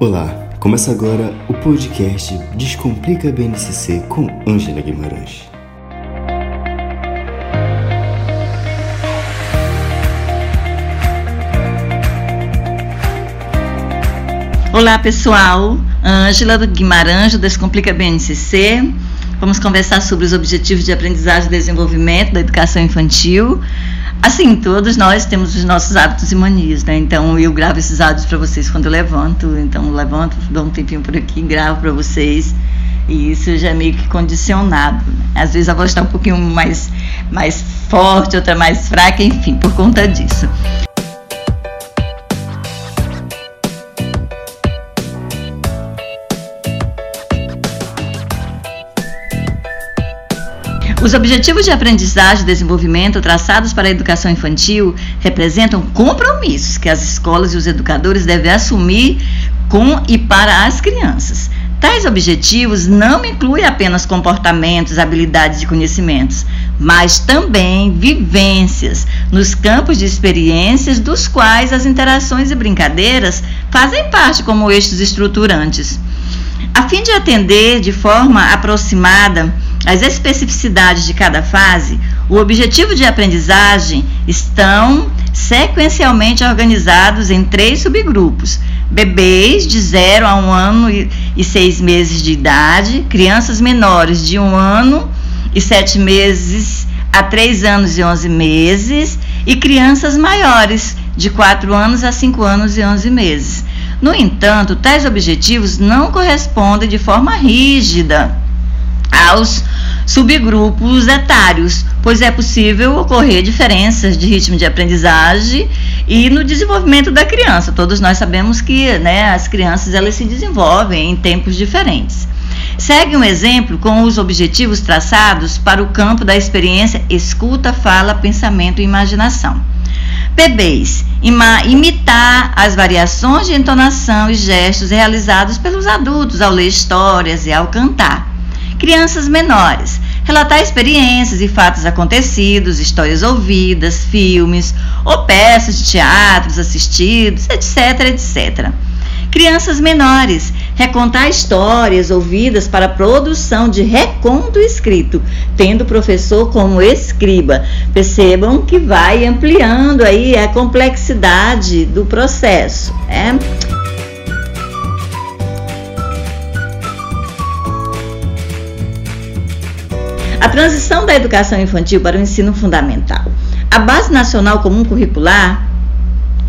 Olá, começa agora o podcast Descomplica BNCC com Ângela Guimarães. Olá pessoal, Ângela Guimarães do Descomplica BNCC. Vamos conversar sobre os objetivos de aprendizagem e desenvolvimento da educação infantil. Assim, todos nós temos os nossos hábitos e manias, né? Então, eu gravo esses áudios para vocês quando eu levanto. Então, eu levanto, dou um tempinho por aqui, gravo para vocês. E isso já é meio que condicionado. Né? Às vezes a voz está um pouquinho mais, mais forte, outra mais fraca, enfim, por conta disso. Os objetivos de aprendizagem e desenvolvimento traçados para a educação infantil representam compromissos que as escolas e os educadores devem assumir com e para as crianças. Tais objetivos não incluem apenas comportamentos, habilidades e conhecimentos, mas também vivências nos campos de experiências dos quais as interações e brincadeiras fazem parte como eixos estruturantes. A fim de atender de forma aproximada as especificidades de cada fase, o objetivo de aprendizagem estão sequencialmente organizados em três subgrupos: bebês de 0 a 1 um ano e 6 meses de idade, crianças menores de 1 um ano e 7 meses a 3 anos e 11 meses e crianças maiores de 4 anos a 5 anos e 11 meses. No entanto, tais objetivos não correspondem de forma rígida aos subgrupos etários, pois é possível ocorrer diferenças de ritmo de aprendizagem e no desenvolvimento da criança. Todos nós sabemos que né, as crianças elas se desenvolvem em tempos diferentes. Segue um exemplo com os objetivos traçados para o campo da experiência escuta, fala, pensamento e imaginação. Bebês, imitar as variações de entonação e gestos realizados pelos adultos ao ler histórias e ao cantar crianças menores, relatar experiências e fatos acontecidos, histórias ouvidas, filmes ou peças de teatros assistidos, etc, etc. Crianças menores, recontar histórias ouvidas para produção de reconto escrito, tendo o professor como escriba. Percebam que vai ampliando aí a complexidade do processo. É? A transição da educação infantil para o ensino fundamental. A Base Nacional Comum Curricular,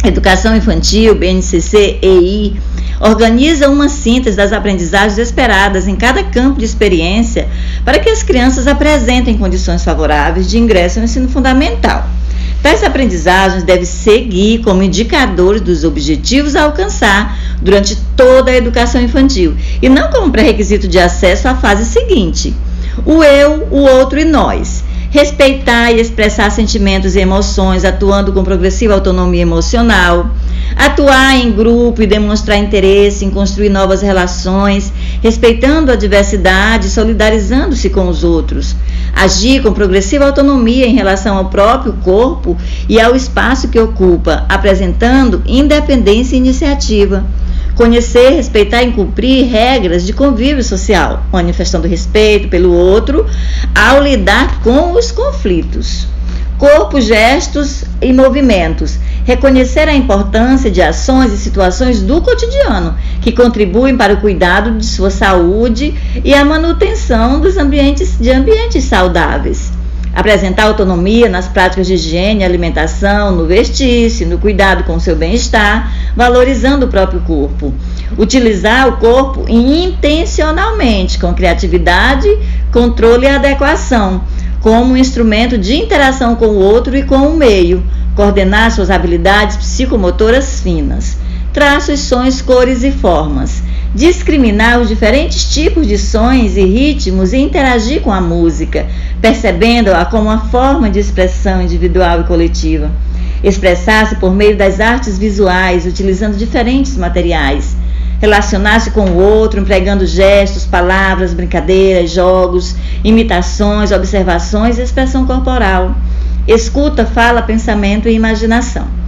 Educação Infantil, BNCC, EI, organiza uma síntese das aprendizagens esperadas em cada campo de experiência para que as crianças apresentem condições favoráveis de ingresso ao ensino fundamental. Tais aprendizagens devem seguir como indicadores dos objetivos a alcançar durante toda a educação infantil e não como pré-requisito de acesso à fase seguinte o eu, o outro e nós. Respeitar e expressar sentimentos e emoções, atuando com progressiva autonomia emocional. Atuar em grupo e demonstrar interesse em construir novas relações, respeitando a diversidade solidarizando-se com os outros. Agir com progressiva autonomia em relação ao próprio corpo e ao espaço que ocupa, apresentando independência e iniciativa conhecer, respeitar e cumprir regras de convívio social, manifestando respeito pelo outro ao lidar com os conflitos. Corpo, gestos e movimentos. Reconhecer a importância de ações e situações do cotidiano que contribuem para o cuidado de sua saúde e a manutenção dos ambientes de ambientes saudáveis apresentar autonomia nas práticas de higiene, alimentação, no vestir-se, no cuidado com o seu bem-estar, valorizando o próprio corpo. Utilizar o corpo intencionalmente, com criatividade, controle e adequação, como um instrumento de interação com o outro e com o meio. Coordenar suas habilidades psicomotoras finas. Traços, sons, cores e formas discriminar os diferentes tipos de sons e ritmos e interagir com a música, percebendo-a como uma forma de expressão individual e coletiva. Expressar-se por meio das artes visuais, utilizando diferentes materiais. Relacionar-se com o outro, empregando gestos, palavras, brincadeiras, jogos, imitações, observações e expressão corporal. Escuta, fala, pensamento e imaginação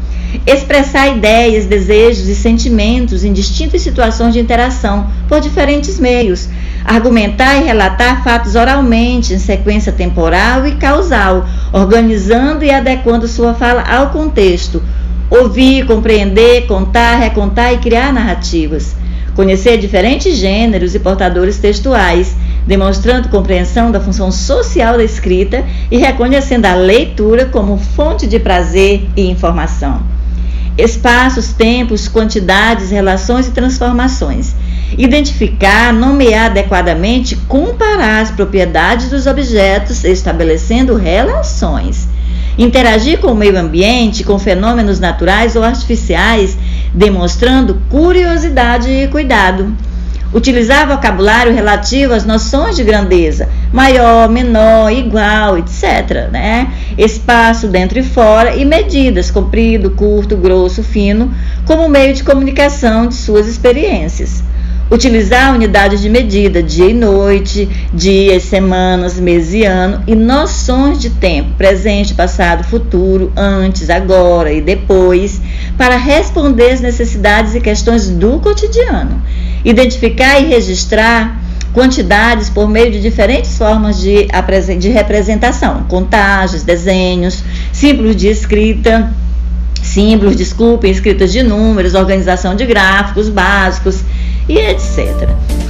expressar ideias, desejos e sentimentos em distintas situações de interação por diferentes meios, argumentar e relatar fatos oralmente em sequência temporal e causal, organizando e adequando sua fala ao contexto, ouvir, compreender, contar, recontar e criar narrativas, conhecer diferentes gêneros e portadores textuais, demonstrando compreensão da função social da escrita e reconhecendo a leitura como fonte de prazer e informação espaços, tempos, quantidades, relações e transformações. Identificar, nomear adequadamente, comparar as propriedades dos objetos, estabelecendo relações. Interagir com o meio ambiente, com fenômenos naturais ou artificiais, demonstrando curiosidade e cuidado Utilizar vocabulário relativo às noções de grandeza, maior, menor, igual, etc. Né? Espaço dentro e fora e medidas, comprido, curto, grosso, fino, como meio de comunicação de suas experiências. Utilizar unidades de medida, dia e noite, dias, semanas, mês e ano, e noções de tempo, presente, passado, futuro, antes, agora e depois, para responder às necessidades e questões do cotidiano identificar e registrar quantidades por meio de diferentes formas de, de representação, contagens, desenhos, símbolos de escrita, símbolos, desculpem, escritas de números, organização de gráficos básicos e etc.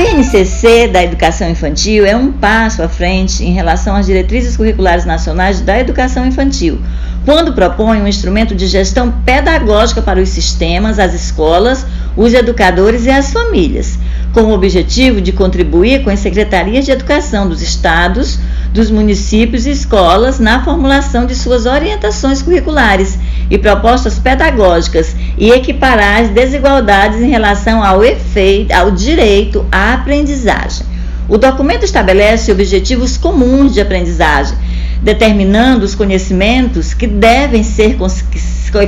BNCC da Educação Infantil é um passo à frente em relação às diretrizes curriculares nacionais da educação infantil, quando propõe um instrumento de gestão pedagógica para os sistemas, as escolas, os educadores e as famílias, com o objetivo de contribuir com as secretarias de educação dos estados, dos municípios e escolas na formulação de suas orientações curriculares e propostas pedagógicas e equiparar as desigualdades em relação ao efeito, ao direito à aprendizagem. O documento estabelece objetivos comuns de aprendizagem, determinando os conhecimentos que devem ser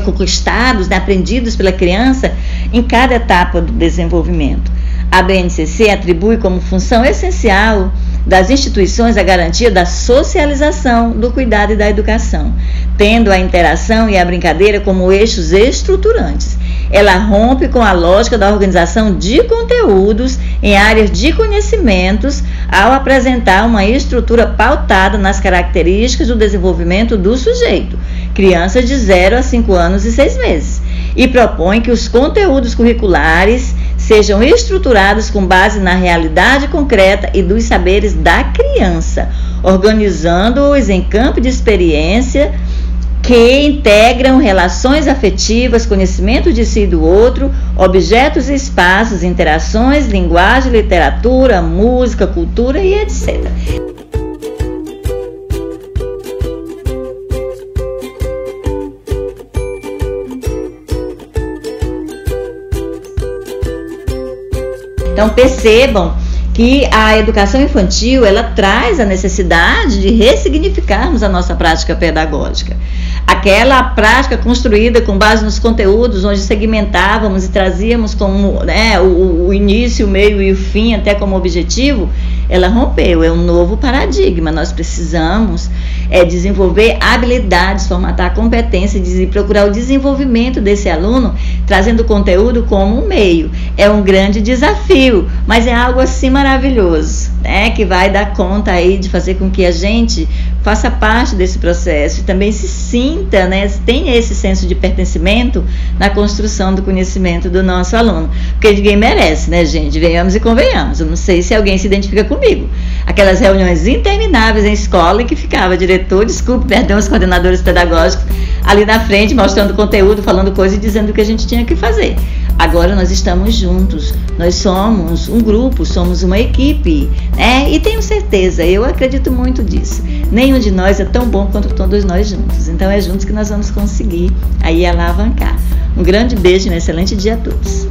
conquistados, né, aprendidos pela criança em cada etapa do desenvolvimento. A BNCC atribui como função essencial das instituições a garantia da socialização, do cuidado e da educação, tendo a interação e a brincadeira como eixos estruturantes. Ela rompe com a lógica da organização de conteúdos em áreas de conhecimentos ao apresentar uma estrutura pautada nas características do desenvolvimento do sujeito, crianças de 0 a 5 anos e 6 meses, e propõe que os conteúdos curriculares sejam estruturados com base na realidade concreta e dos saberes da criança, organizando-os em campo de experiência que integram relações afetivas, conhecimento de si e do outro, objetos e espaços, interações, linguagem, literatura, música, cultura e etc. Então percebam que a educação infantil ela traz a necessidade de ressignificarmos a nossa prática pedagógica. Aquela prática construída com base nos conteúdos, onde segmentávamos e trazíamos como né, o, o início, o meio e o fim até como objetivo, ela rompeu, é um novo paradigma. Nós precisamos é, desenvolver habilidades, formatar competências e procurar o desenvolvimento desse aluno, trazendo conteúdo como um meio. É um grande desafio, mas é algo assim maravilhoso, né? Que vai dar conta aí de fazer com que a gente faça parte desse processo e também se sinta, né, tenha esse senso de pertencimento na construção do conhecimento do nosso aluno. Porque ninguém merece, né, gente? Venhamos e convenhamos. Eu não sei se alguém se identifica comigo. Aquelas reuniões intermináveis em escola em que ficava diretor, desculpe, perdão, os coordenadores pedagógicos ali na frente, mostrando conteúdo, falando coisas e dizendo o que a gente tinha que fazer. Agora nós estamos juntos, nós somos um grupo, somos uma equipe, né? E tenho certeza, eu acredito muito disso. Nenhum de nós é tão bom quanto todos nós juntos. Então é juntos que nós vamos conseguir aí alavancar. Um grande beijo e um excelente dia a todos.